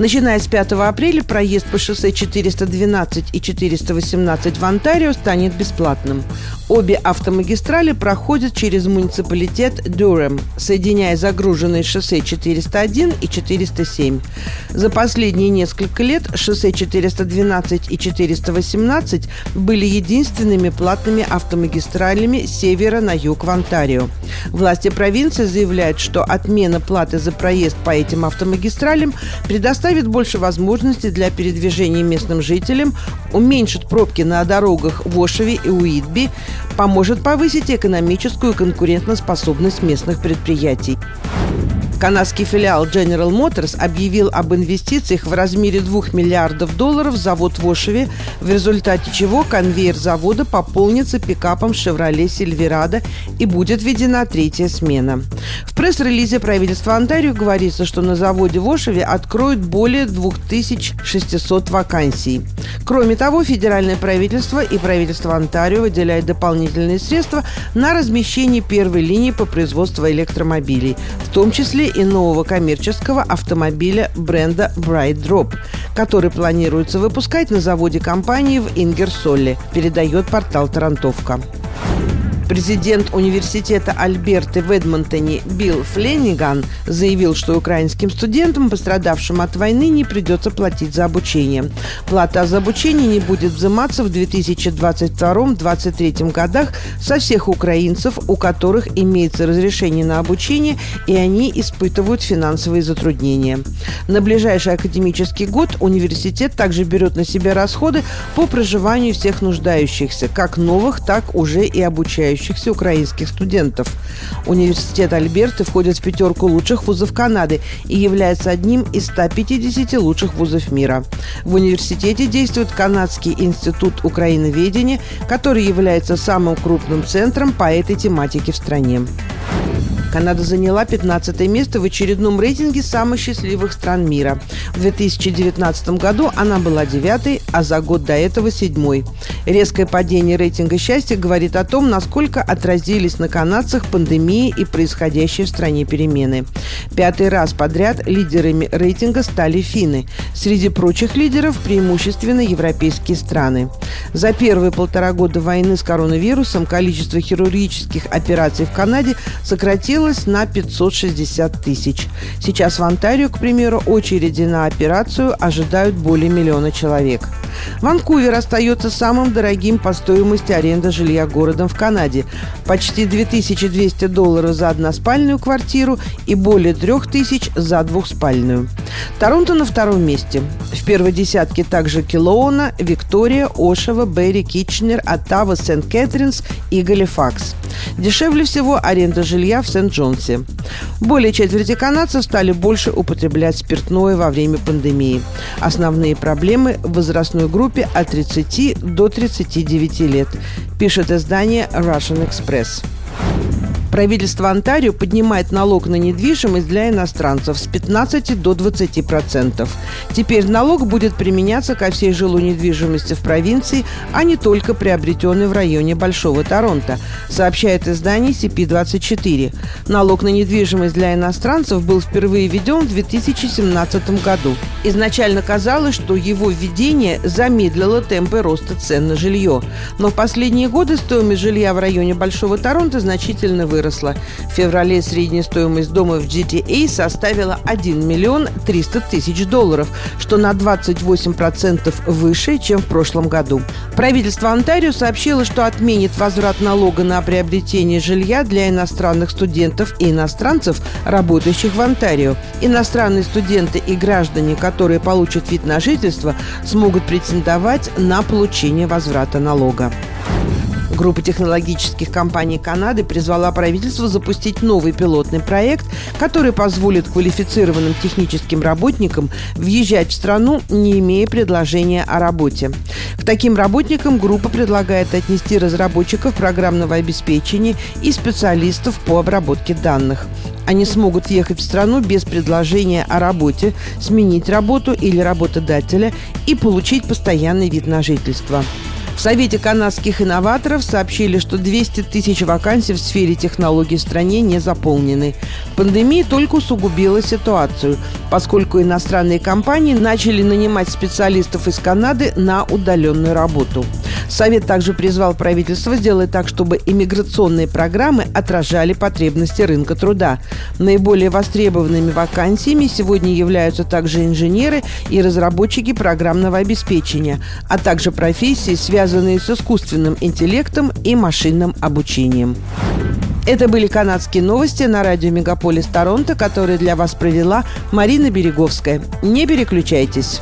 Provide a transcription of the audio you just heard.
Начиная с 5 апреля проезд по шоссе 412 и 418 в Онтарио станет бесплатным. Обе автомагистрали проходят через муниципалитет Дюрем, соединяя загруженные шоссе 401 и 407. За последние несколько лет шоссе 412 и 418 были единственными платными автомагистралями с севера на юг в Онтарио. Власти провинции заявляют, что отмена платы за проезд по этим автомагистралям предоставит предоставит больше возможностей для передвижения местным жителям, уменьшит пробки на дорогах в Ошеве и Уитби, поможет повысить экономическую конкурентоспособность местных предприятий. Канадский филиал General Motors объявил об инвестициях в размере 2 миллиардов долларов в завод в Ошеве, в результате чего конвейер завода пополнится пикапом Chevrolet Silverado и будет введена третья смена. В пресс-релизе правительства Онтарио говорится, что на заводе в Ошеве откроют более 2600 вакансий. Кроме того, федеральное правительство и правительство Онтарио выделяют дополнительные средства на размещение первой линии по производству электромобилей, в том числе и нового коммерческого автомобиля бренда Bright Drop, который планируется выпускать на заводе компании в Ингерсолле, передает портал «Тарантовка». Президент университета Альберты в Эдмонтоне Билл Фленниган заявил, что украинским студентам, пострадавшим от войны, не придется платить за обучение. Плата за обучение не будет взиматься в 2022-2023 годах со всех украинцев, у которых имеется разрешение на обучение, и они испытывают финансовые затруднения. На ближайший академический год университет также берет на себя расходы по проживанию всех нуждающихся, как новых, так уже и обучающихся обучающихся украинских студентов. Университет Альберты входит в пятерку лучших вузов Канады и является одним из 150 лучших вузов мира. В университете действует Канадский институт украиноведения, который является самым крупным центром по этой тематике в стране. Канада заняла 15 место в очередном рейтинге самых счастливых стран мира. В 2019 году она была девятой, а за год до этого седьмой. Резкое падение рейтинга счастья говорит о том, насколько отразились на канадцах пандемии и происходящие в стране перемены. Пятый раз подряд лидерами рейтинга стали финны. Среди прочих лидеров преимущественно европейские страны. За первые полтора года войны с коронавирусом количество хирургических операций в Канаде сократилось на 560 тысяч. Сейчас в Онтарио, к примеру, очереди на операцию ожидают более миллиона человек. Ванкувер остается самым дорогим по стоимости аренды жилья городом в Канаде. Почти 2200 долларов за односпальную квартиру и более 3000 за двухспальную. Торонто на втором месте. В первой десятке также Килоуна, Виктория, Ошева, Берри, Китченер, Оттава, Сент-Кэтринс и Галифакс. Дешевле всего аренда жилья в Сент-Джонсе. Более четверти канадцев стали больше употреблять спиртное во время пандемии. Основные проблемы в возрастной группе от 30 до 39 лет, пишет издание Russian Express. Правительство Онтарио поднимает налог на недвижимость для иностранцев с 15 до 20 процентов. Теперь налог будет применяться ко всей жилой недвижимости в провинции, а не только приобретенной в районе Большого Торонто, сообщает издание CP24. Налог на недвижимость для иностранцев был впервые введен в 2017 году. Изначально казалось, что его введение замедлило темпы роста цен на жилье. Но в последние годы стоимость жилья в районе Большого Торонто значительно выросла выросла. В феврале средняя стоимость дома в GTA составила 1 миллион 300 тысяч долларов, что на 28% выше, чем в прошлом году. Правительство Онтарио сообщило, что отменит возврат налога на приобретение жилья для иностранных студентов и иностранцев, работающих в Онтарио. Иностранные студенты и граждане, которые получат вид на жительство, смогут претендовать на получение возврата налога. Группа технологических компаний Канады призвала правительство запустить новый пилотный проект, который позволит квалифицированным техническим работникам въезжать в страну, не имея предложения о работе. К таким работникам группа предлагает отнести разработчиков программного обеспечения и специалистов по обработке данных. Они смогут въехать в страну без предложения о работе, сменить работу или работодателя и получить постоянный вид на жительство. В Совете канадских инноваторов сообщили, что 200 тысяч вакансий в сфере технологий в стране не заполнены. Пандемия только усугубила ситуацию, поскольку иностранные компании начали нанимать специалистов из Канады на удаленную работу. Совет также призвал правительство сделать так, чтобы иммиграционные программы отражали потребности рынка труда. Наиболее востребованными вакансиями сегодня являются также инженеры и разработчики программного обеспечения, а также профессии, связанные с искусственным интеллектом и машинным обучением. Это были канадские новости на радио «Мегаполис Торонто», которые для вас провела Марина Береговская. Не переключайтесь.